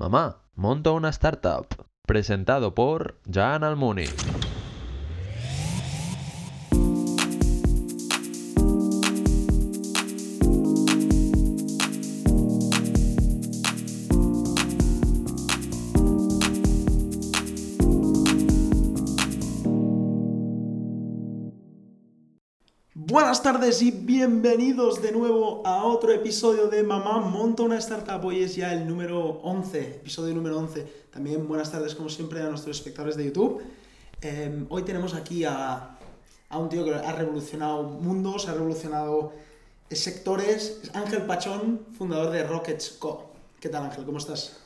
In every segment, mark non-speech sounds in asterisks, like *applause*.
Mamá, monto una startup. Presentado por Jan Almuni. Tardes y bienvenidos de nuevo a otro episodio de Mamá Monta una Startup. Hoy es ya el número 11, episodio número 11. También buenas tardes, como siempre, a nuestros espectadores de YouTube. Eh, hoy tenemos aquí a, a un tío que ha revolucionado mundos, ha revolucionado sectores. Es Ángel Pachón, fundador de Rockets Co. ¿Qué tal, Ángel? ¿Cómo estás?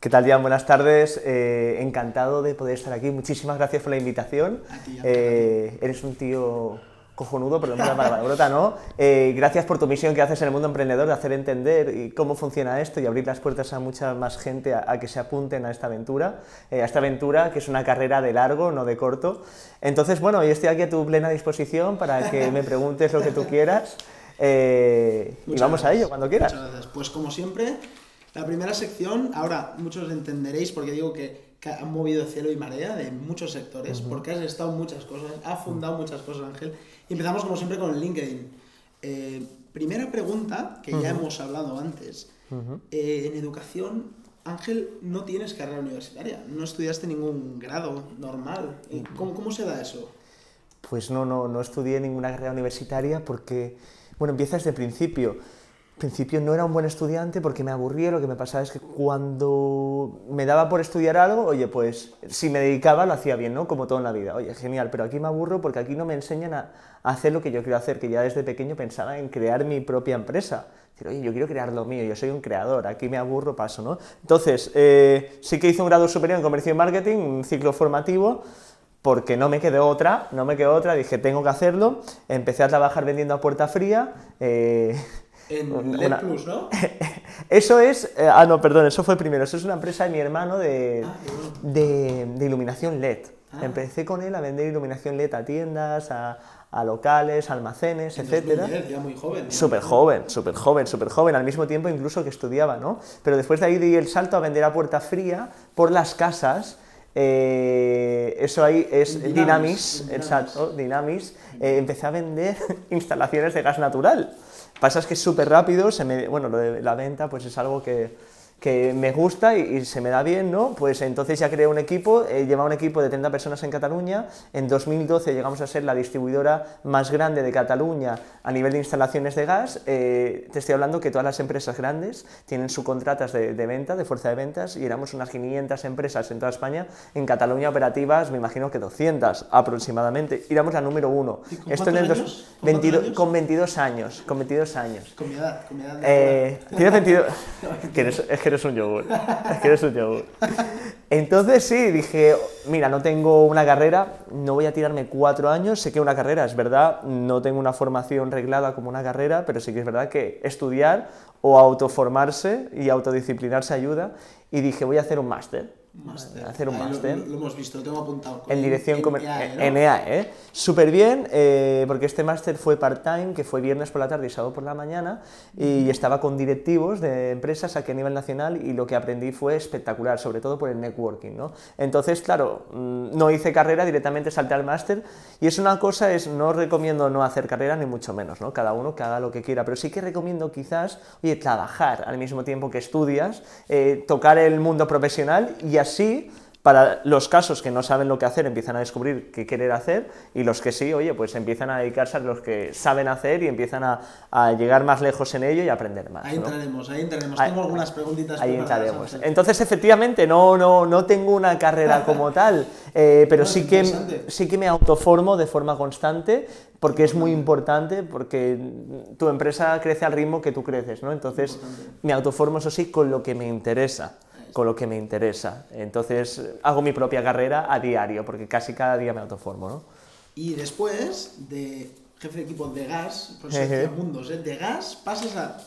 ¿Qué tal, Jan? Buenas tardes. Eh, encantado de poder estar aquí. Muchísimas gracias por la invitación. A ti, Jan, Eh, eres un tío cojonudo, por la palabrota, ¿no? Eh, gracias por tu misión que haces en el mundo emprendedor de hacer entender y cómo funciona esto y abrir las puertas a mucha más gente a, a que se apunten a esta aventura, eh, a esta aventura que es una carrera de largo, no de corto. Entonces, bueno, yo estoy aquí a tu plena disposición para que me *laughs* preguntes lo que tú quieras eh, y vamos a gracias. ello cuando quieras. Muchas gracias. Pues como siempre, la primera sección, ahora muchos entenderéis porque digo que, que han movido cielo y marea de muchos sectores, porque has estado en muchas cosas, has fundado muchas cosas, Ángel. Y empezamos como siempre con el LinkedIn. Eh, primera pregunta, que ya hemos hablado antes. Eh, en educación, Ángel, no tienes carrera universitaria, no estudiaste ningún grado normal. Eh, ¿Cómo, cómo se da eso? Pues no, no, no estudié ninguna carrera universitaria porque, bueno, empieza desde el principio. Principio no era un buen estudiante porque me aburría, lo que me pasaba es que cuando me daba por estudiar algo, oye, pues si me dedicaba lo hacía bien, ¿no? Como todo en la vida. Oye, genial, pero aquí me aburro porque aquí no me enseñan a, hacer lo que yo quiero hacer, que ya desde pequeño pensaba en crear mi propia empresa. Oye, yo quiero crear lo mío, yo soy un creador, aquí me aburro, paso, ¿no? Entonces, eh, sí que hice un grado superior en comercio y marketing, un ciclo formativo, porque no me quedó otra, no me quedó otra, dije, tengo que hacerlo, empecé a trabajar vendiendo a puerta fría, eh, En Una- LED una- Plus, ¿no? *laughs* eso es, eh, ah no, perdón, eso fue primero, eso es una empresa de mi hermano de, Ah, bueno. de, de iluminación LED. Ah. Empecé con él a vender iluminación LED a tiendas, a, a locales, almacenes, En etcétera. 2010, ya muy joven. ¿no? Súper joven, súper joven, súper joven, al mismo tiempo incluso que estudiaba, ¿no? Pero después de ahí di el salto a vender a puerta fría por las casas. eh, eso ahí es Dynamis. exacto, Dynamis. Eh, empecé a vender *laughs* instalaciones de gas natural. Pasa es que es súper rápido, se me, bueno, lo de la venta pues es algo que, que me gusta y, y se me da bien, ¿no? Pues entonces ya creé un equipo, eh, llevaba un equipo de 30 personas en Cataluña, en 2012 llegamos a ser la distribuidora más grande de Cataluña a nivel de instalaciones de gas, Eh, te estoy hablando que todas las empresas grandes tienen subcontratas de, de venta, de fuerza de ventas, y éramos unas 500 empresas en toda España, en Cataluña operativas me imagino que 200 aproximadamente, y éramos la número uno. ¿Y con Esto en el dos- años? ¿Con cuántos 22 años? con 22 años, con 22 años. Con mi edad, con mi edad. Eh, *laughs* tienes 22. que eres- es que eres un yogur. Es que eres un yogur. Entonces sí, dije, mira, no tengo una carrera, no voy a tirarme cuatro años. Sé que una carrera es verdad, no tengo una formación reglada como una carrera, pero sí que es verdad que estudiar o autoformarse y autodisciplinarse ayuda. Y dije, voy a hacer un máster. Hacer un lo- máster. Lo, lo hemos visto, lo tengo apuntado. En dirección comercial. comercial. En EAE, ¿eh? Súper bien, eh, porque este máster fue part-time, que fue viernes por la tarde y sábado por la mañana, y estaba con directivos de empresas aquí a nivel nacional, y lo que aprendí fue espectacular, sobre todo por el networking, ¿no? Entonces, claro, mm, no hice carrera, directamente salté al máster, y es una cosa, es, no recomiendo no hacer carrera, ni mucho menos, ¿no? Cada uno que haga lo que quiera, pero sí que recomiendo quizás, oye, trabajar al mismo tiempo que estudias, eh, tocar el mundo profesional, y así para los casos que no saben lo que hacer, empiezan a descubrir qué querer hacer y los que sí, oye, pues empiezan a dedicarse a los que saben hacer y empiezan a, a llegar más lejos en ello y a aprender más. Ahí ¿no? entraremos, ahí entraremos. Ahí- tengo algunas preguntitas Ahí entraremos. Entonces, efectivamente, no, no, no tengo una carrera como *laughs* tal, eh, pero No, sí que, sí que me autoformo de forma constante porque es muy importante, porque tu empresa crece al ritmo que tú creces, ¿no? Entonces, me autoformo, eso sí, con lo que me interesa con lo que me interesa. Entonces, hago mi propia carrera a diario, porque casi cada día me autoformo, ¿no? Y después de jefe de equipo de gas, por mundos, ¿eh? de gas pasas a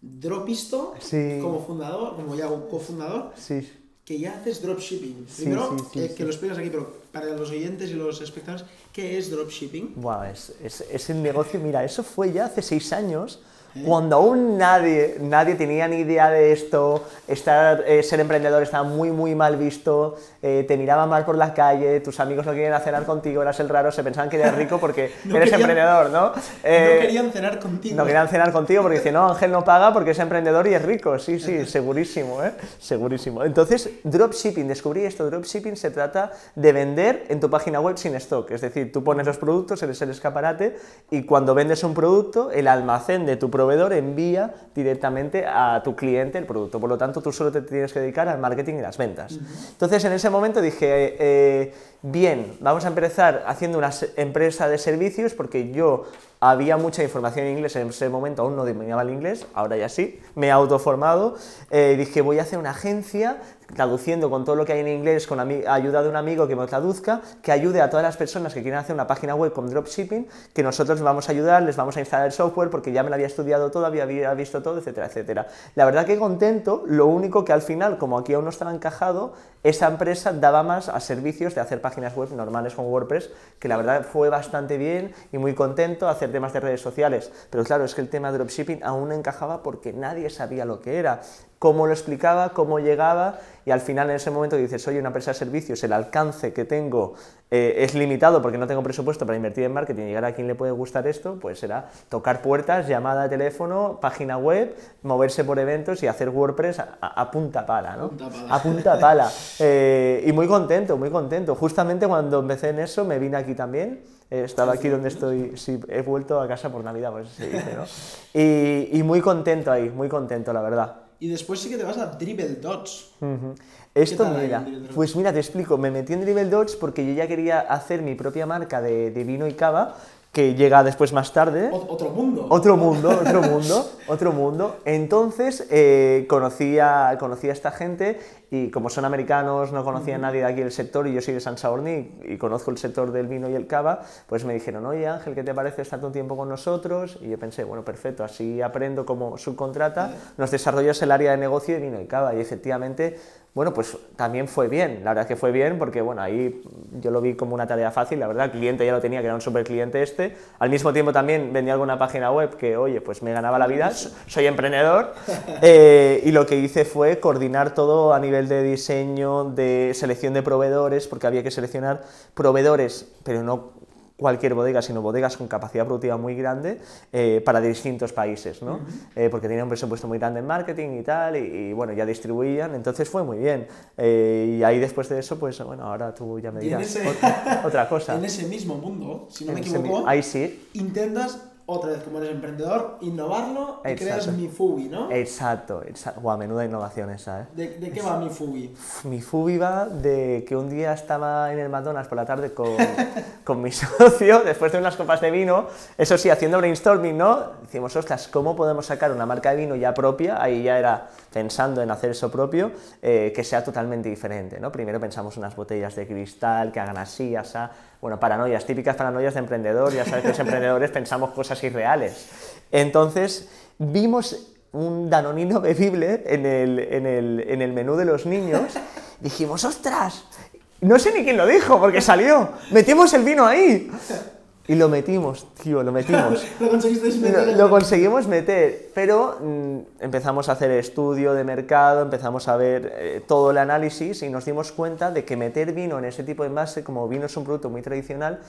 Dropisto Sí. como fundador, como ya cofundador, Sí. que ya haces dropshipping. Sí, Primero, eh, que lo explicas aquí, pero para los oyentes y los espectadores, ¿qué es dropshipping? Buah, es, es, es el negocio, mira, eso fue ya hace seis años, Cuando aún nadie, nadie tenía ni idea de esto, estar, eh, ser emprendedor estaba muy, muy mal visto, eh, te miraban mal por la calle, tus amigos no querían cenar contigo, eras el raro, se pensaban que eras rico porque *laughs* No eres querían- emprendedor, ¿no? *laughs* no Eh, querían cenar contigo. no querían cenar contigo porque dicen, no, Ángel no paga porque es emprendedor y es rico. Sí, sí, segurísimo, ¿eh? Segurísimo. Entonces, dropshipping, descubrí esto. Dropshipping se trata de vender en tu página web sin stock. Es decir, tú pones los productos, eres el escaparate y cuando vendes un producto, el almacén de tu proveedor envía directamente a tu cliente el producto. Por lo tanto, tú solo te tienes que dedicar al marketing y las ventas. Entonces, en ese momento dije, eh, bien, vamos a empezar haciendo una empresa de servicios porque yo había mucha información en inglés, en ese momento aún no dominaba el inglés, ahora ya sí, me he autoformado, eh, dije voy a hacer una agencia traduciendo con todo lo que hay en inglés, con ayuda de un amigo que me traduzca, que ayude a todas las personas que quieran hacer una página web con dropshipping, que nosotros vamos a ayudar, les vamos a instalar el software porque ya me lo había estudiado todo, había, visto todo, etcétera, etcétera. La verdad que contento, lo único que al final, como aquí aún no estaba encajado, esa empresa daba más a servicios de hacer páginas web normales con WordPress, que la verdad fue bastante bien y muy contento hacer temas de redes sociales. Pero claro, es que el tema dropshipping aún no encajaba porque nadie sabía lo que era, cómo lo explicaba, cómo llegaba y al final en ese momento dices, oye, una empresa de servicios, el alcance que tengo eh, es limitado porque no tengo presupuesto para invertir en marketing llegar a quien le puede gustar esto, pues será tocar puertas, llamada de teléfono, página web, moverse por eventos y hacer WordPress a, a- a punta pala, ¿no? Punta pala. A punta pala. *laughs* Eh, y muy contento, muy contento. Justamente cuando empecé en eso me vine aquí también. Eh, estaba aquí donde estoy, sí, he vuelto a casa por Navidad, pues se dice, ¿no? *laughs* Y, y muy contento ahí, muy contento, la verdad. Y después sí que te vas a Dribble. Ujú. Esto, mira, pues mira, te explico, me metí en Dribble Dots porque yo ya quería hacer mi propia marca de, de vino y cava, que llega después más tarde. Otro mundo. Otro mundo, *laughs* otro mundo, otro mundo. Entonces eh, conocí, a, conocí a esta gente y como son americanos, no conocía a nadie de aquí del sector y yo soy de San Saorni y, y conozco el sector del vino y el cava, pues me dijeron, oye Ángel, ¿qué te parece estar un tiempo con nosotros? Y yo pensé, bueno, perfecto, así aprendo como subcontrata, nos desarrollas el área de negocio de vino y cava y efectivamente bueno, pues también fue bien, la verdad es que fue bien porque, bueno, ahí yo lo vi como una tarea fácil, la verdad, el cliente ya lo tenía, que era un super cliente este, al mismo tiempo también vendía alguna página web que, oye, pues me ganaba la vida, so- soy emprendedor, *laughs* eh, y lo que hice fue coordinar todo a nivel de diseño, de selección de proveedores, porque había que seleccionar proveedores, pero no cualquier bodega, sino bodegas con capacidad productiva muy grande eh, para distintos países, ¿no? Eh, porque tenían un presupuesto muy grande en marketing y tal, y, y, bueno, ya distribuían, entonces fue muy bien. Eh, y ahí después de eso, pues bueno, ahora tú ya me dirás ese- otra, otra cosa. *laughs* En ese mismo mundo, si no me En equivoco, Ahí sí, intentas, otra vez como eres emprendedor, innovarlo y creas Exacto. mi Fubi, ¿no? exacto, exacto. Guau, menuda innovación esa, ¿eh? ¿De, de qué va mi Fubi? Mi fubi va de que un día estaba en el McDonald's por la tarde con, *laughs* con mi socio, después de unas copas de vino, eso sí, haciendo brainstorming, ¿no? Decimos, ostras, ¿cómo podemos sacar una marca de vino ya propia? Ahí ya era pensando en hacer eso propio, eh, que sea totalmente diferente, ¿no? Primero pensamos unas botellas de cristal que hagan así, asá, bueno, paranoias, típicas paranoias de emprendedor, ya sabes que los emprendedores pensamos cosas irreales. Entonces, vimos un danonino bebible en el, en el, en el menú de los niños, dijimos, ostras, no sé ni quién lo dijo, porque salió, metimos el vino ahí. Y lo metimos, tío, lo metimos. *laughs* ¿Lo conseguisteis meter Lo, en lo el- conseguimos meter, pero mm, empezamos a hacer estudio de mercado, empezamos a ver eh, todo el análisis y nos dimos cuenta de que meter vino en ese tipo de envase, como vino es un producto muy tradicional,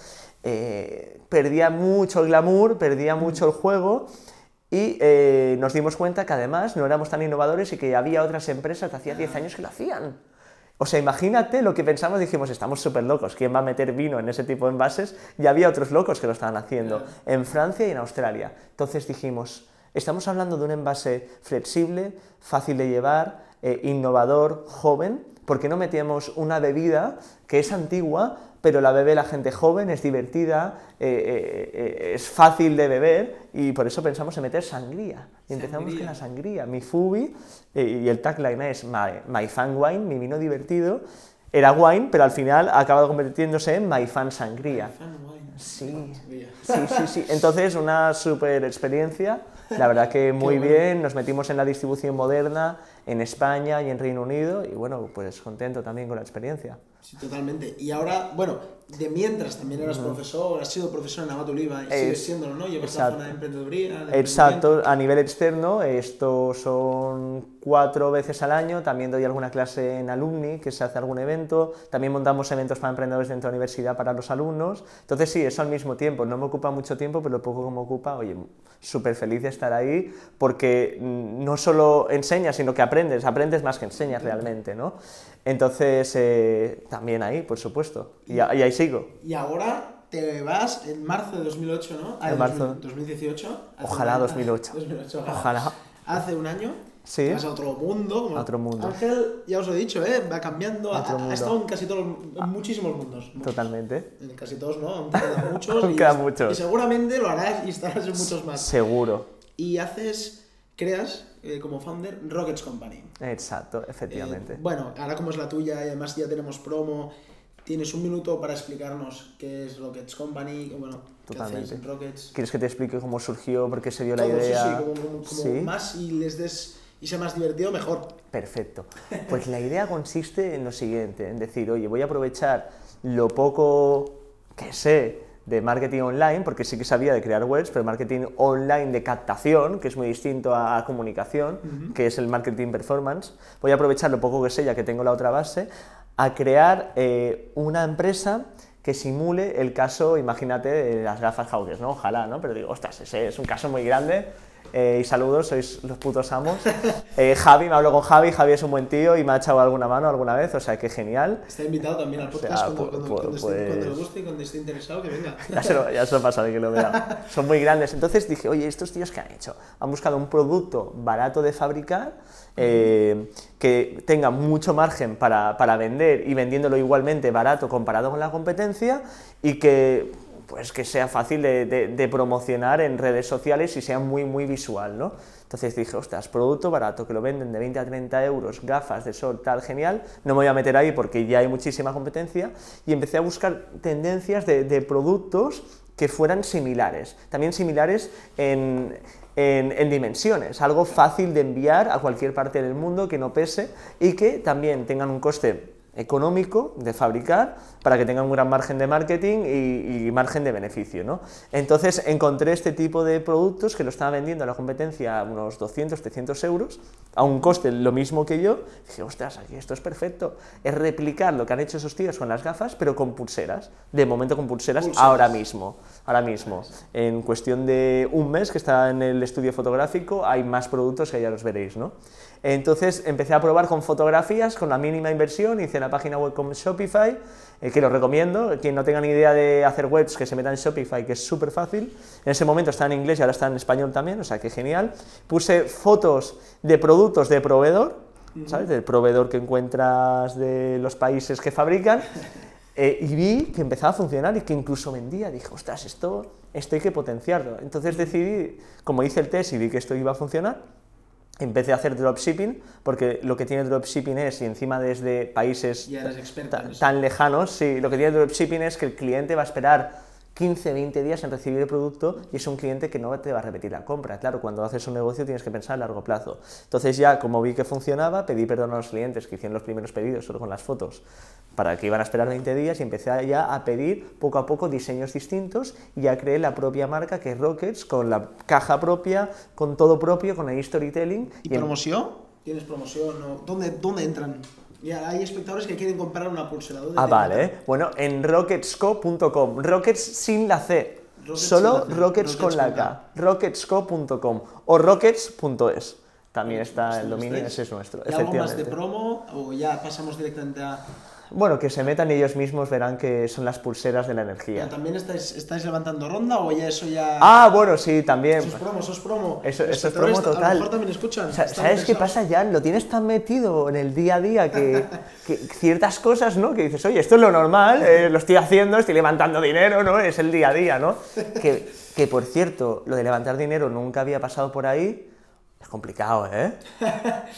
eh, perdía mucho el glamour, perdía mucho el juego y eh, nos dimos cuenta que además no éramos tan innovadores y que había otras empresas de hacía 10 años que lo hacían. O sea, imagínate lo que pensamos, dijimos, estamos súper locos, ¿quién va a meter vino en ese tipo de envases? Y había otros locos que lo estaban haciendo, en Francia y en Australia. Entonces dijimos, estamos hablando de un envase flexible, fácil de llevar, eh, innovador, joven, ¿por qué no metemos una bebida que es antigua, pero la bebe la gente joven, es divertida, eh, eh, eh, es fácil de beber y por eso pensamos en meter sangría. Y empezamos con la sangría, mi Fubi, y el tagline es my, my Fan Wine, mi vino divertido. Era wine, pero al final ha acabado convirtiéndose en My Fan Sangría. Fan wine. Sí, sí, sí, sí. Entonces, una super experiencia. La verdad que *laughs* muy bueno. bien. Nos metimos en la distribución moderna, en España y en Reino Unido y bueno, pues contento también con la experiencia. Sí, totalmente. Y ahora, bueno, de mientras también eras profesor, has sido profesor en Amat Oliva y sigues Es- siéndolo, ¿no? Llevas exacto. la zona de emprendeduría. de Exacto, a nivel externo, esto son cuatro veces al año, también doy alguna clase en alumni, que se hace algún evento, también montamos eventos para emprendedores dentro de la universidad para los alumnos, entonces sí, eso al mismo tiempo, no me ocupa mucho tiempo, pero lo poco que me ocupa, oye, súper feliz de estar ahí, porque mm, no solo enseñas, sino que aprendes, aprendes más que enseñas realmente, ¿no? Entonces, eh, también ahí, por supuesto, y, y ahí sigo. Y ahora te vas en marzo de 2008, ¿no? Ah, En marzo. 2000 2018. Hace Ojalá un año- 2008. 2008, Ojalá. Hace un año. Sí. Vas a otro mundo. como- otro mundo. Ángel, ya os lo he dicho, ¿eh? Va cambiando. Ha, ha estado en casi todos, en muchísimos mundos. Totalmente. En casi todos, ¿no? Aún quedan *laughs* muchos. Aún quedan muchos. Y seguramente lo harás y estarás en muchos más. Seguro. Y haces, creas eh, como founder Rockets Company. Exacto, efectivamente. Eh, bueno, ahora como es la tuya y además ya tenemos promo, tienes un minuto para explicarnos qué es Rockets Company, bueno, qué Totalmente. hacéis en Rockets. ¿Quieres que te explique cómo surgió, por qué se dio la sí, idea? sí, como, como- como Sí, más y les des y sea más divertido, mejor. Perfecto. *laughs* Pues la idea consiste en lo siguiente, en decir, oye, voy a aprovechar lo poco que sé de marketing online, porque sí que sabía de crear webs, pero marketing online de captación, que es muy distinto a, a comunicación, que es el marketing performance, voy a aprovechar lo poco que sé, ya que tengo la otra base, a crear eh, una empresa que simule el caso, imagínate, de las gafas Hawkes, ¿no? Ojalá, ¿no? Pero digo, ostras, ese es un caso muy grande. Eh, y saludos, sois los putos amos. Eh, Javi, me hablo con Javi, Javi es un buen tío y me ha echado alguna mano alguna vez, o sea que genial. Está invitado también al O podcast sea, cuando, cuando- cuando esté- cuando le pues- guste y cuando esté interesado, que venga. *laughs* Ya se, lo, ya se lo pasaré que lo vea. *laughs* Son muy grandes. Entonces dije, oye, ¿estos tíos qué han hecho? Han buscado un producto barato de fabricar, eh, que tenga mucho margen para, para vender y vendiéndolo igualmente barato comparado con la competencia y que pues que sea fácil de, promocionar en redes sociales y sea muy, muy visual, ¿no? Entonces dije, ostras, producto barato, que lo venden de 20 a 30 euros, gafas de sol, tal, genial, no me voy a meter ahí porque ya hay muchísima competencia, y empecé a buscar tendencias de, productos que fueran similares, también similares en dimensiones, algo fácil de enviar a cualquier parte del mundo que no pese y que también tengan un coste económico de fabricar para que tengan un gran margen de marketing y, y margen de beneficio. ¿no? Entonces encontré este tipo de productos que lo estaba vendiendo a la competencia a unos 200, 300 euros, a un coste lo mismo que yo. Dije, ostras, aquí esto es perfecto. Es replicar lo que han hecho esos tíos con las gafas, pero con pulseras. De momento con pulseras, Pulseras. ahora mismo. Ahora mismo. En cuestión de un mes que está en el estudio fotográfico, hay más productos que ya los veréis. ¿no? Entonces empecé a probar con fotografías, con la mínima inversión, hice la página web con Shopify, eh, que lo recomiendo. Quien no tenga ni idea de hacer webs, que se meta en Shopify, que es súper fácil. En ese momento estaba en inglés y ahora está en español también, o sea que genial. Puse fotos de productos de proveedor, ¿sabes? Del proveedor que encuentras de los países que fabrican. Eh, y vi que empezaba a funcionar y que incluso vendía. Dije, ostras, esto, esto hay que potenciarlo. Entonces decidí, como hice el test y vi que esto iba a funcionar, empecé a hacer dropshipping, porque lo que tiene dropshipping es, y encima desde países Ya eres experto en ta- eso. tan lejanos, sí, lo que tiene dropshipping es que el cliente va a esperar 15, 20 días en recibir el producto y es un cliente que no te va a repetir la compra. Claro, cuando haces un negocio tienes que pensar a largo plazo. Entonces ya, como vi que funcionaba, pedí perdón a los clientes que hicieron los primeros pedidos solo con las fotos para que iban a esperar 20 días y empecé ya a pedir poco a poco diseños distintos y ya creé la propia marca que es Rockets con la caja propia, con todo propio, con el storytelling. ¿Y en- promoción? ¿Tienes promoción? ¿Dónde, ¿Dónde entran? Ya hay espectadores que quieren comprar una pulsera. ¿Dónde Ah, vale. ¿eh? Bueno, en rocketsco.com. Rockets sin la C. Rockets Solo la C. Rockets con la K. Rocketsco.com o rockets.es. También está el dominio, ese es nuestro. ¿Y algo más de promo o ya pasamos directamente a...? Bueno, que se metan ellos mismos, verán que son las pulseras de la ¿Pero energía. ¿También estáis, estáis levantando ronda o ya eso ya...? Ah, bueno, sí, también. Eso es promo, eso es promo. Eso- eso es promo A lo total. mejor también escuchan. O sea, ¿Sabes qué pasa, Jan? Lo tienes tan metido en el día a día que, *laughs* que ciertas cosas, ¿no? Que dices, oye, esto es lo normal, eh, lo estoy haciendo, estoy levantando dinero, ¿no? Es el día a día, ¿no? Que, que, por cierto, lo de levantar dinero nunca había pasado por ahí. Es complicado, ¿eh?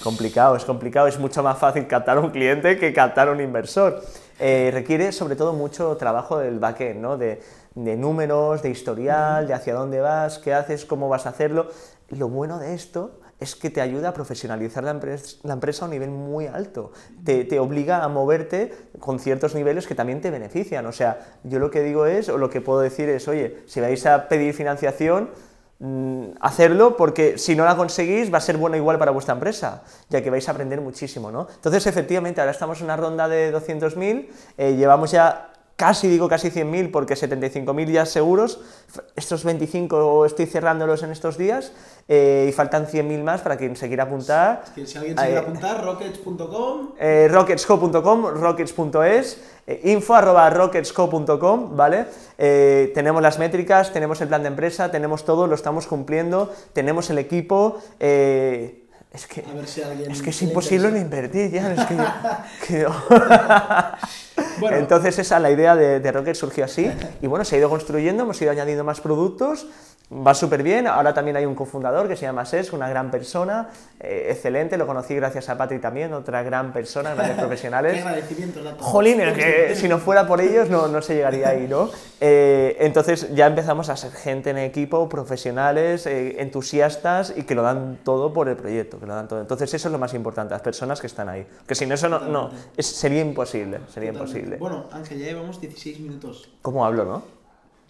complicado, es complicado. Es mucho más fácil captar un cliente que captar un inversor. Eh, requiere sobre todo mucho trabajo del backend, ¿no? De, de números, de historial, de hacia dónde vas, qué haces, cómo vas a hacerlo. Lo bueno de esto es que te ayuda a profesionalizar la, empresa, la empresa a un nivel muy alto. Te, te, obliga a moverte con ciertos niveles que también te benefician. O sea, yo lo que digo es, o lo que puedo decir es, oye, si vais a pedir financiación, hacerlo porque si no la conseguís va a ser bueno igual para vuestra empresa, ya que vais a aprender muchísimo, ¿no? Entonces, efectivamente, ahora estamos en una ronda de 200.000, eh, llevamos ya casi digo casi 100.000 porque 75.000 ya seguros, estos 25 estoy cerrándolos en estos días eh, y faltan 100.000 más para quien se quiera apuntar. Es que si alguien se quiere apuntar, rockets.com. Eh, rocketsco.com, rockets.es, eh, info arroba rocketsco.com, ¿vale? Eh, tenemos las métricas, tenemos el plan de empresa, tenemos todo, lo estamos cumpliendo, tenemos el equipo. Eh, es que, si es, que es imposible no invertir ya. Es que, *laughs* que... bueno. Entonces esa la idea de, de Rocket surgió así y bueno, se ha ido construyendo, hemos ido añadiendo más productos, va súper bien. Ahora también hay un cofundador que se llama Ses, una gran persona, eh, excelente. Lo conocí gracias a Patri también, otra gran persona, grandes *laughs* profesionales. Qué agradecimiento. Jolín, que si no fuera por ellos no, no se llegaría ahí, ¿no? *laughs* Eh, entonces ya empezamos a ser gente en equipo, profesionales, eh, entusiastas y que lo dan todo por el proyecto, que lo dan todo. Entonces eso es lo más importante, las personas que están ahí. Que sin eso no, no es, sería imposible, sería Totalmente. imposible. Bueno, Ángel, ya llevamos 16 minutos. ¿Cómo hablo, no?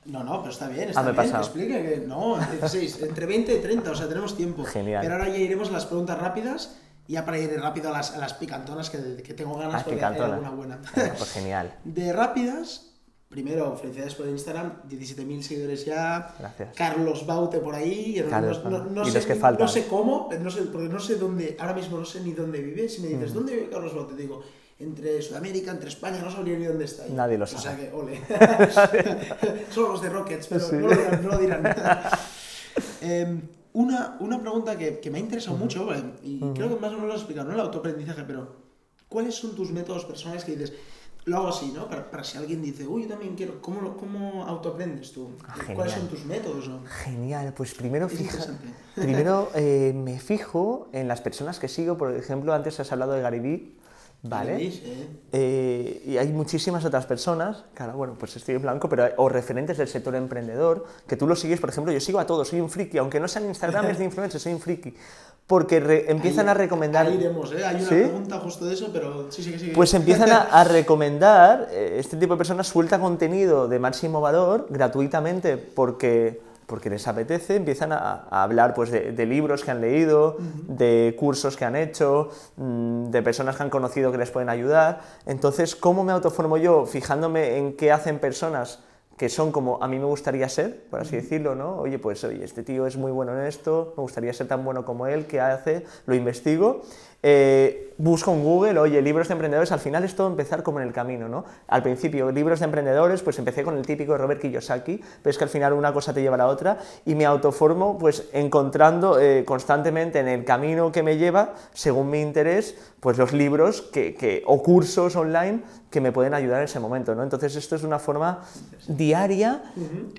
No, no, pero está bien, está ah, me bien, pasado. que explique que no, 16, entre 20 y 30, o sea, tenemos tiempo. Genial. Pero ahora ya iremos a las preguntas rápidas y ya para ir rápido a las, a las picantonas que, que tengo ganas hay picantonas. alguna buena. Pues *laughs* genial. De rápidas, primero, felicidades por Instagram, 17.000 seguidores ya. Gracias. Carlos Baute por ahí. Carlos, no, no, sé, que no sé cómo, no sé, porque no sé dónde, ahora mismo no sé ni dónde vive. Si me Mm. dices, ¿dónde vive Carlos Baute? Te digo, entre Sudamérica, entre España, no sabría ni dónde está. Nadie lo O sea sabe. que, ole. *laughs* *laughs* Solo los de Rockets, pero Sí. no lo dirán. No lo dirán. Em, una, una pregunta que, que me ha interesado mucho, eh, y creo que más o menos lo has explicado, no el autoaprendizaje, pero ¿cuáles son tus métodos personales que dices, lo hago así, ¿no? Para, para si alguien dice, uy, yo también quiero, ¿cómo, lo- cómo autoaprendes tú? Ah, ¿Cuáles son tus métodos? no? Genial, pues primero, fija, primero eh, me fijo en las personas que sigo, por ejemplo, antes has hablado de Gary Vee, ¿vale? Eh, Eh, y hay muchísimas otras personas, claro, bueno, pues estoy en blanco, pero hay- o referentes del sector emprendedor, que tú los sigues, por ejemplo, yo sigo a todos, soy un friki, aunque no sean Instagramers de *laughs* influencers, soy un friki, porque re- empiezan ahí- a recomendar... Ahí iremos, ¿eh? Hay una ¿Sí? pregunta justo de eso, pero sí, sí, sí. Pues empiezan a, *laughs* a recomendar, eh, este tipo de personas suelta contenido de máximo valor gratuitamente porque, porque les apetece, empiezan a, a hablar pues, de, de libros que han leído, de cursos que han hecho, mm, de personas que han conocido que les pueden ayudar. Entonces, ¿cómo me autoformo yo? Fijándome en qué hacen personas que son como a mí me gustaría ser, por así decirlo, ¿no? Oye, pues oye, este tío es muy bueno en esto, me gustaría ser tan bueno como él, ¿qué hace? Lo investigo, eh, busco en Google, oye, libros de emprendedores, al final es todo empezar como en el camino, ¿no? Al principio, libros de emprendedores, pues empecé con el típico de Robert Kiyosaki, pero es que al final una cosa te lleva a la otra y me autoformo pues encontrando eh, constantemente en el camino que me lleva, según mi interés, pues los libros que, que- o cursos online que me pueden ayudar en ese momento, ¿no? Entonces esto es una forma diaria,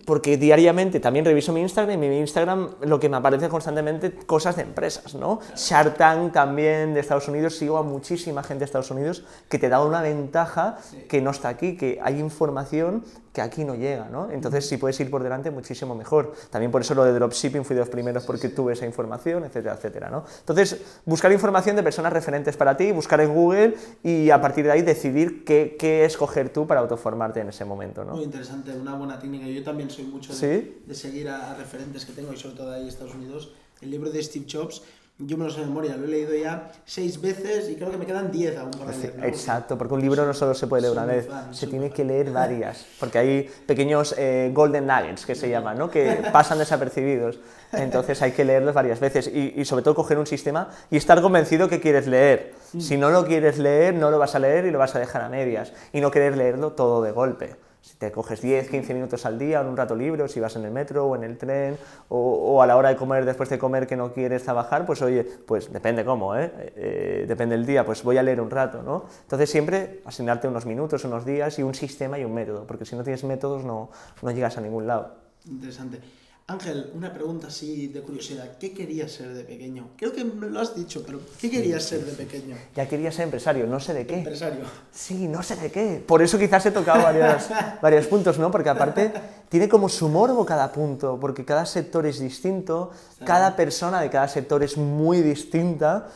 porque diariamente también reviso mi Instagram y mi Instagram lo que me aparece constantemente cosas de empresas, ¿no? Shark Tank también de Estados Unidos, sigo a muchísima gente de Estados Unidos que te da una ventaja que no está aquí, que hay información que aquí no llega, ¿no? Entonces si puedes ir por delante muchísimo mejor. También por eso lo de dropshipping fui de los primeros porque tuve esa información, etcétera, etcétera, ¿no? Entonces buscar información de personas referentes para ti, buscar en Google y a partir de ahí decidir qué, qué escoger tú para autoformarte en ese momento, ¿no? Muy interesante, una buena técnica. Yo también soy mucho de, ¿Sí? de seguir a, a referentes que tengo, y sobre todo ahí en Estados Unidos. El libro de Steve Jobs, yo me lo sé de memoria, lo he leído ya seis veces y creo que me quedan diez aún por leer. ¿no? Exacto, porque un libro no solo se puede leer una vez, fan, se tiene muy que fan. leer *laughs* varias, porque hay pequeños eh, golden nuggets que se llaman, ¿no? que pasan desapercibidos. Entonces hay que leerlos varias veces y, y sobre todo coger un sistema y estar convencido que quieres leer. Mm. Si no lo quieres leer, no lo vas a leer y lo vas a dejar a medias. Y no querer leerlo todo de golpe. Si te coges 10, 15 minutos al día en un rato libre, o si vas en el metro o en el tren, o, o a la hora de comer, después de comer que no quieres trabajar, pues oye, pues depende cómo, ¿eh? Eh, depende del día, pues voy a leer un rato, ¿no? Entonces siempre asignarte unos minutos, unos días y un sistema y un método, porque si no tienes métodos no, no llegas a ningún lado. Interesante. Ángel, una pregunta así de curiosidad. ¿Qué querías ser de pequeño? Creo que me lo has dicho, pero ¿qué querías ser de pequeño? Ya quería ser empresario, no sé de qué. Empresario. Sí, no sé de qué. Por eso quizás he tocado varios, *laughs* varios puntos, ¿no? Porque aparte tiene como su morbo cada punto, porque cada sector es distinto, cada persona de cada sector es muy distinta.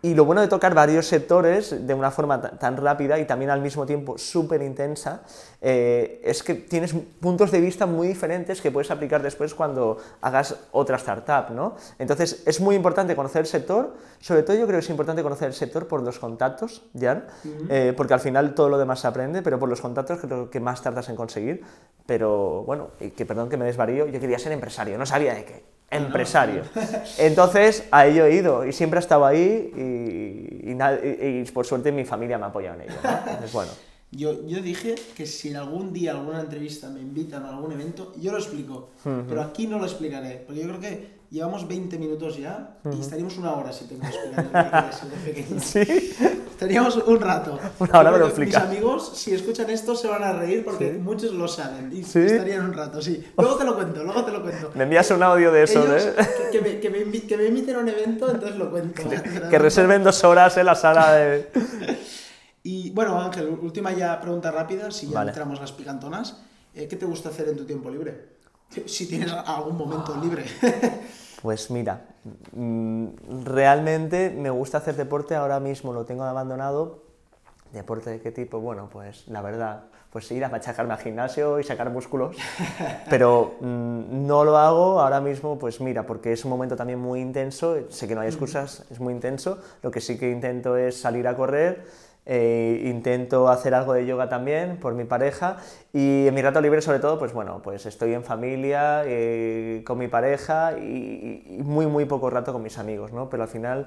Y lo bueno de tocar varios sectores de una forma ta- tan rápida y también al mismo tiempo súper intensa eh, es que tienes puntos de vista muy diferentes que puedes aplicar después cuando hagas otra startup, ¿no? Entonces es muy importante conocer el sector, sobre todo yo creo que es importante conocer el sector por los contactos, Jan, eh, porque al final todo lo demás se aprende, pero por los contactos creo que más tardas en conseguir. Pero bueno, que perdón que me desvarío, yo quería ser empresario, no sabía de qué. Empresario. Entonces, a ello he ido y siempre he estado ahí y, y na- y- y por suerte mi familia me ha apoyado en ello. ¿no? Entonces, bueno, Yo, yo dije que si en algún día, alguna entrevista me invitan a algún evento, yo lo explico. Pero aquí no lo explicaré. Porque yo creo que llevamos 20 minutos ya y estaríamos una hora si tengo que pequeño. *laughs* sí, Estaríamos un rato. Una hora me lo. Mis amigos, si escuchan esto, se van a reír porque muchos lo saben. Y ¿Sí? estarían un rato, sí. Luego te lo cuento, luego te lo cuento. me envías un audio de eso, Ellos, ¿eh? que, que me, que, me invi- que me inviten a un evento, entonces lo cuento. Que reserven dos horas en la sala de... Y bueno, Ángel, última ya pregunta rápida, si ya Vale. entramos las picantonas. Eh, ¿Qué te gusta hacer en tu tiempo libre? *laughs* Si tienes algún momento Ah. libre. *laughs* Pues mira, mm, realmente me gusta hacer deporte, ahora mismo lo tengo abandonado. ¿Deporte de qué tipo? Bueno, pues la verdad, pues ir a machacarme al gimnasio y sacar músculos, *laughs* pero mm, no lo hago ahora mismo, pues mira, porque es un momento también muy intenso, sé que no hay excusas, es muy intenso, lo que sí que intento es salir a correr, eh, intento hacer algo de yoga también por mi pareja y en mi rato libre sobre todo, pues bueno, pues estoy en familia, eh, con mi pareja y, y muy muy poco rato con mis amigos, ¿no? Pero al final,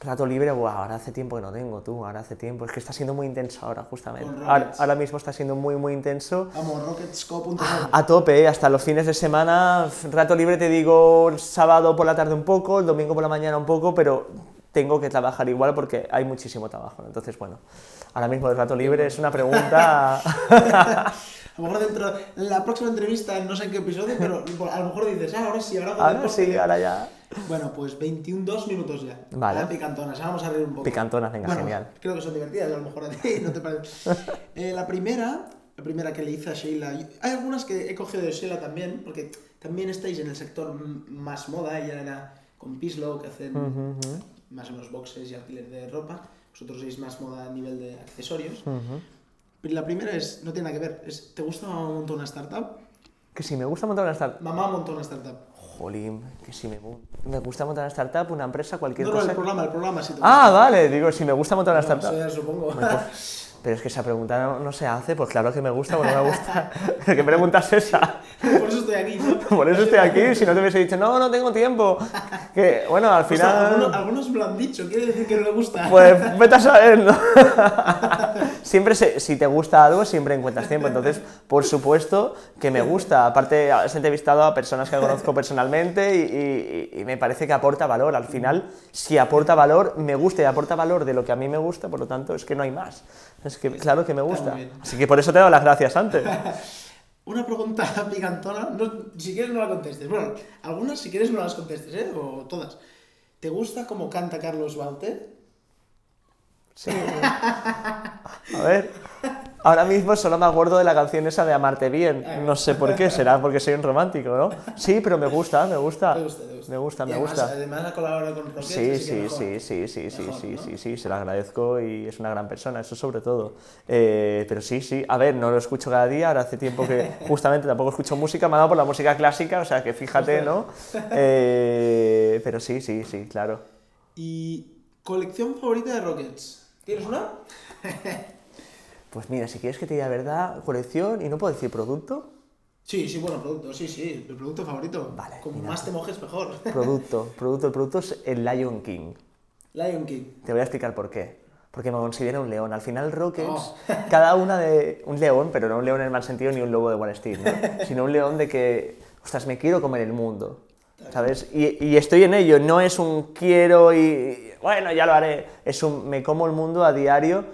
rato libre, buah, ahora hace tiempo que no tengo, tú, ahora hace tiempo, es que está siendo muy intenso ahora justamente. Ahora, ahora mismo está siendo muy muy intenso. Vamos, rocketsco.com. A tope, ¿eh? hasta los fines de semana, rato libre te digo el sábado por la tarde un poco, el domingo por la mañana un poco, pero tengo que trabajar igual porque hay muchísimo trabajo. Entonces, bueno, ahora mismo el rato libre es una pregunta... *laughs* *laughs* A lo mejor dentro en la próxima entrevista, no sé en qué episodio, pero a lo mejor dices, ah, ahora sí, ahora ahora deporte". sí, ahora ya... Bueno, pues 21, dos minutos ya. Vale. Ah, Picantonas, vamos a reír un poco. Picantonas, venga, Bueno, genial. Creo que son divertidas, a lo mejor a ti no te parece. *laughs* Eh, la primera, la primera que le hice a Sheila, hay algunas que he cogido de Sheila también, porque también estáis en el sector más moda, ella era con Pislow, que hacen más o menos boxes y alquiler de ropa, vosotros sois más moda a nivel de accesorios. Pero la primera es, no tiene nada que ver, es, ¿te gusta Mamá montó una startup? Que si me gusta montar una startup... Mamá montó una startup. Jolín, que si me, me gusta montar una startup, una empresa, cualquier No, no, cosa... el programa, el programa sí te Ah, vale, digo, si me gusta montar una startup... eso ya supongo. *laughs* Pero es que esa pregunta no, no se hace, pues claro que me gusta o no me gusta. *laughs* *laughs* ¿Qué pregunta es esa? *laughs* Por eso estoy aquí. ¿no? Por eso estoy aquí, si no te hubiese dicho, no, no tengo tiempo. Que, bueno, al O sea, algunos, final, algunos me lo han dicho, quiere decir que no le gusta. pues *laughs* vete a saber, ¿no? *laughs* Siempre, se- si te gusta algo, siempre encuentras tiempo. Entonces, por supuesto que me gusta. Aparte, has entrevistado a personas que conozco personalmente y, y- y me parece que aporta valor. Al final, si aporta valor, me gusta y aporta valor de lo que a mí me gusta, por lo tanto, es que no hay más. Es que, claro que me gusta. Así que por eso te doy las gracias antes. Una pregunta *laughs* picantona, no, si quieres no la contestes. Bueno, algunas si quieres no las contestes, ¿eh? O todas. ¿Te gusta cómo canta Carlos Baute? Sí. *laughs* A ver, ahora mismo solo me acuerdo de la canción esa de Amarte Bien. No sé por qué, será porque soy un romántico, ¿no? Sí, pero me gusta, me gusta. ¿Te gusta? ¿Te gusta? Me gusta, Y me además, gusta. Además ha colaborado con Rocket. Sí, sí, sí, sí, sí, sí, Mejor, sí, ¿no? sí, sí, se lo agradezco y es una gran persona, eso sobre todo. Eh, pero sí, sí, a ver, no lo escucho cada día, ahora hace tiempo que *laughs* justamente tampoco escucho música, me ha dado por la música clásica, o sea que fíjate, ¿no? Eh, pero sí, sí, sí, claro. ¿Y colección favorita de Rockets? ¿Tienes una? *laughs* Pues mira, si quieres que te diga verdad, colección y no puedo decir producto, Sí, sí, bueno, producto, sí, sí, el producto favorito. Vale, Como mira. más te mojes, mejor. *laughs* producto, producto, el producto es el Lion King. Lion King. Te voy a explicar por qué. Porque me considero un león. Al final, Rockets, Oh. *laughs* cada una de. Un león, pero no un león en el mal sentido ni un lobo de Wall Street, ¿no? *laughs* Sino un león de que. Ostras, me quiero comer el mundo. ¿Sabes? Y, y estoy en ello. No es un quiero y. Bueno, ya lo haré. Es un me como el mundo a diario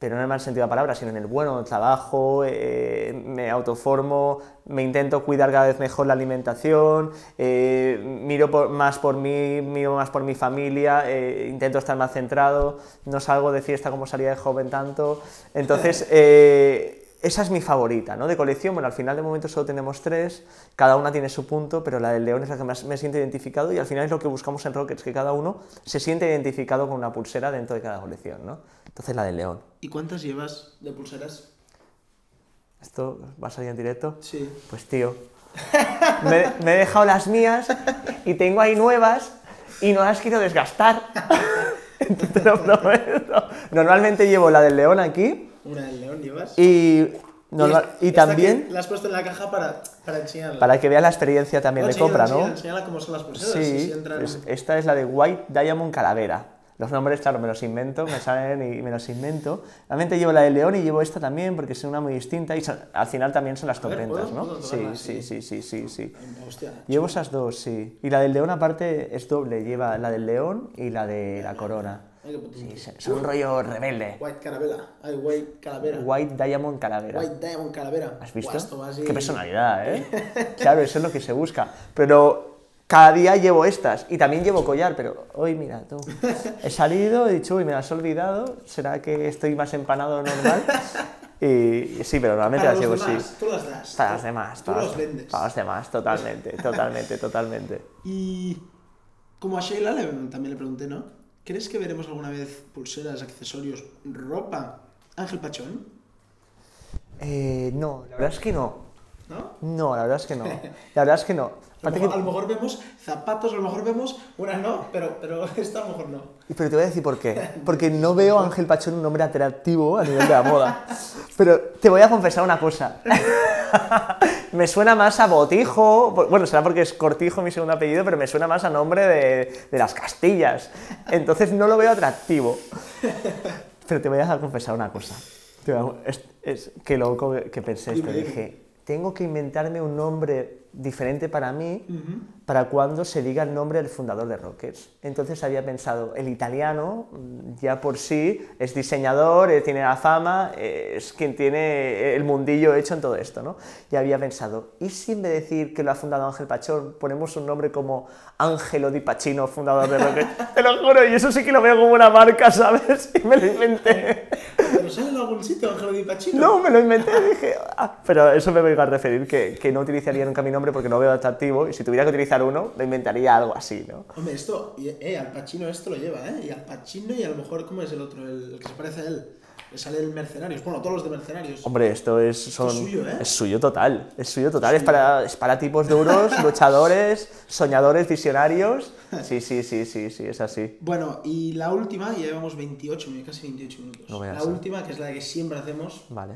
pero no en el mal sentido de la palabra, sino en el bueno, trabajo, eh, me autoformo, me intento cuidar cada vez mejor la alimentación, eh, miro por- más por mí, miro más por mi familia, eh, intento estar más centrado, no salgo de fiesta como salía de joven tanto. Entonces, *laughs* eh, esa es mi favorita, ¿no? De colección, bueno, al final de momento solo tenemos tres, cada una tiene su punto, pero la del león es la que más me siento identificado y al final es lo que buscamos en Rockets, que cada uno se siente identificado con una pulsera dentro de cada colección, ¿no? Entonces la del león. ¿Y cuántas llevas de pulseras? ¿Esto va a salir en directo? Sí. Pues tío, me, me he dejado las mías y tengo ahí nuevas y no las quiero desgastar. *laughs* Te lo prometo. Normalmente llevo la del león aquí Una del león llevas. y, normal- es- y esta también La has puesto en la caja para, para enseñarla. para que veas la experiencia también de compra, ¿no? enséñala, enséñala cómo son las pulseras. Sí, si entran- pues esta es la de White Diamond Calavera. Los nombres, claro, me los invento, me salen y me los invento. Realmente llevo la de León y llevo esta también porque es una muy distinta y son- al final también son las ¿puedo? ¿no? ¿Puedo Sí, sí, Sí. sí, sí, sí, sí. Hostia. Llevo esas dos, sí. Y la del León aparte es doble, lleva la del León y la de la corona. Sí, son un rollo rebelde. White calavera. Ay, white calavera. White Diamond Calavera. White diamond calavera. ¿Has visto? Así- Qué personalidad, ¿eh? *laughs* claro, eso es lo que se busca. Pero cada día llevo estas y también llevo collar, pero hoy mira tú. *laughs* He salido, he dicho, uy, me las he olvidado, ¿será que estoy más empanado normal? *laughs* Y, sí, pero normalmente Para las llevo demás, sí. tú las das. Para las demás, Tú para los los, vendes. para los demás, totalmente, totalmente, totalmente. Y como a Sheila le- también le pregunté, ¿no? ¿Crees que veremos alguna vez pulseras, accesorios, ropa? Ángel Pachón, Eh, no, la verdad es que no. ¿no? No, la verdad es que no. *laughs* La verdad es que no. A lo, mejor, que- a lo mejor vemos zapatos, a lo mejor vemos una no, pero, pero *laughs* esta a lo mejor no. Pero te voy a decir por qué. *laughs* Porque no veo a Ángel Pachón un hombre atractivo a nivel de la moda. *laughs* Pero te voy a confesar una cosa. me suena más a Botijo. Bueno, será porque es Cortijo mi segundo apellido, pero me suena más a nombre de, de las Castillas. Entonces no lo veo atractivo. Pero te voy a confesar una cosa. Es, es que loco que pensé esto. Dije, tengo que inventarme un nombre diferente para mí. Para cuando se diga el nombre del fundador de Rockets. Entonces había pensado, el italiano mm, ya por sí es diseñador, eh, tiene la fama, eh, es quien tiene el mundillo hecho en todo esto, ¿no? Y había pensado, ¿y si en vez de decir que lo ha fundado Ángel Pachón, ponemos un nombre como Ángelo Di Pacino, fundador de Rockets? *laughs* Te lo juro, y eso sí que lo veo como una marca, ¿sabes? *laughs* Y me lo inventé. ¿Pero sale en algún sitio Ángel Di Pacino? No, me lo inventé dije, ah, pero eso me voy a referir, que, que no utilizaría nunca mi nombre porque no veo atractivo y si tuviera que utilizar uno, me inventaría algo así, ¿no? Hombre, esto, eh, Al Pacino esto lo lleva, ¿eh? Y Al Pacino y a lo mejor, ¿cómo es el otro? El, el que se parece a él. Le sale el Mercenarios. Bueno, todos los de Mercenarios. Hombre, esto es, son, es suyo, ¿eh? es suyo total, es suyo total, es para, es para tipos duros, *laughs* luchadores, soñadores, visionarios. Sí, sí, sí, sí, sí, es así. Bueno, y la última, ya llevamos 28, minutos, casi 28 minutos. No la última, que es la que siempre hacemos. Vale.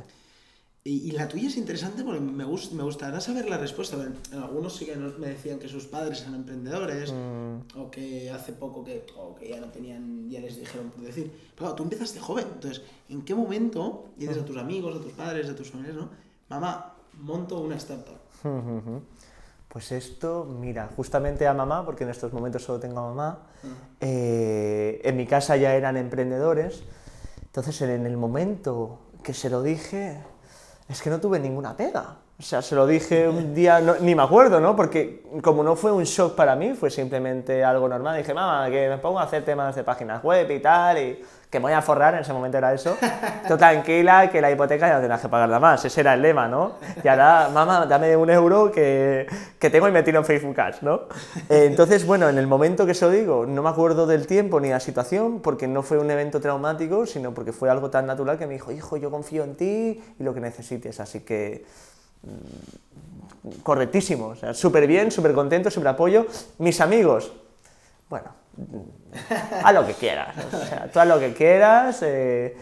Y, y la tuya es interesante porque me, gust- me gustará saber la respuesta. En algunos sí que nos- me decían que sus padres eran emprendedores, Mm. o que hace poco que, o que ya no tenían, ya les dijeron por decir. Pero tú empezaste joven, entonces, ¿en qué momento dices a tus amigos, a tus padres, a tus familiares, no? Mamá, monto una startup. Pues esto, mira, justamente a mamá, porque en estos momentos solo tengo a mamá, Mm. eh, en mi casa ya eran emprendedores, entonces en el momento que se lo dije, es que no tuve ninguna pega. O sea, se lo dije un día, no- ni me acuerdo, ¿no? Porque como no fue un shock para mí, fue simplemente algo normal. Dije, mamá, que me pongo a hacer temas de páginas web y tal, y que me voy a forrar, en ese momento era eso. *laughs* Tú tranquila, que la hipoteca ya no tendrás que pagarla más, ese era el lema, ¿no? Y ahora, mamá, dame un euro que, que tengo y me tiro en Facebook Ads, ¿no? Eh, Entonces, bueno, en el momento que se lo digo, no me acuerdo del tiempo ni la situación, porque no fue un evento traumático, sino porque fue algo tan natural que me dijo, hijo, yo confío en ti y lo que necesites, así que correctísimo, o sea, súper bien, súper contento, súper apoyo. Mis amigos, bueno, haz lo que quieras, o sea, tú haz lo que quieras, eh,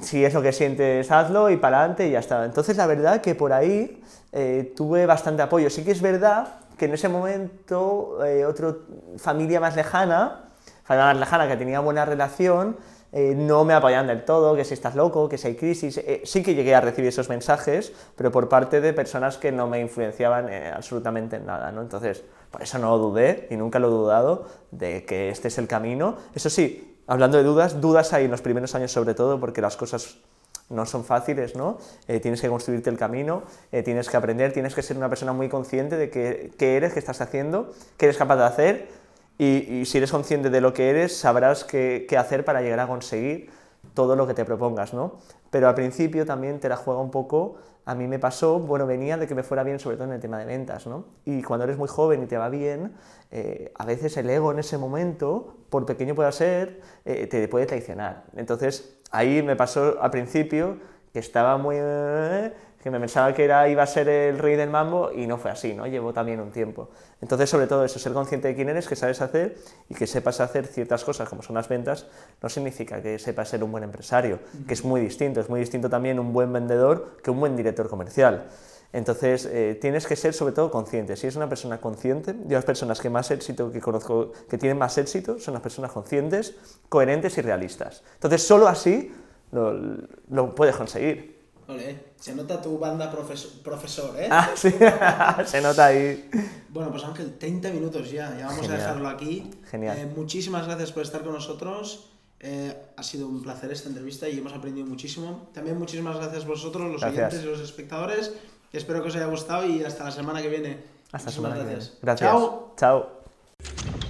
si es lo que sientes, hazlo y para adelante y ya está. Entonces, la verdad que por ahí eh, tuve bastante apoyo. Sí que es verdad que en ese momento, eh, otra familia más lejana, familia más lejana que tenía buena relación, eh, no me apoyan del todo, que si estás loco, que si hay crisis. Eh, sí que llegué a recibir esos mensajes, pero por parte de personas que no me influenciaban eh, absolutamente en nada, ¿no? Entonces, por eso no dudé, y nunca lo he dudado, de que este es el camino. Eso sí, hablando de dudas, dudas hay en los primeros años sobre todo porque las cosas no son fáciles, ¿no? Tienes que construirte el camino, tienes que aprender, tienes que ser una persona muy consciente de qué, qué eres, qué estás haciendo, qué eres capaz de hacer y, y si eres consciente de lo que eres, sabrás qué, hacer para llegar a conseguir todo lo que te propongas, ¿no? Pero al principio también te la juega un poco, a mí me pasó, bueno, venía de que me fuera bien sobre todo en el tema de ventas, ¿no? Y cuando eres muy joven y te va bien, eh, a veces el ego en ese momento, por pequeño pueda ser, eh, te puede traicionar. Entonces, ahí me pasó al principio que estaba muy... eh, que me pensaba que era, iba a ser el rey del mambo y no fue así, ¿no? Llevó también un tiempo. Entonces, sobre todo eso, ser consciente de quién eres, qué sabes hacer y que sepas hacer ciertas cosas como son las ventas, no significa que sepas ser un buen empresario, que es muy distinto. Es muy distinto también un buen vendedor que un buen director comercial. Entonces, eh, tienes que ser sobre todo consciente. Si eres una persona consciente, yo las personas que más éxito que conozco, que tienen más éxito, son las personas conscientes, coherentes y realistas. Entonces, solo así lo, lo puedes conseguir. Ole, se nota tu banda profes- profesor, ¿eh? Ah, sí, *laughs* se nota ahí. Bueno, pues Ángel, 30 minutos ya, ya vamos Genial. a dejarlo aquí. Genial. Eh, muchísimas gracias por estar con nosotros. Eh, ha sido un placer esta entrevista y hemos aprendido muchísimo. También muchísimas gracias a vosotros, los Gracias. oyentes y los espectadores. Espero que os haya gustado y hasta la semana que viene. Hasta la semana que viene. gracias. Gracias. Chao. Chao.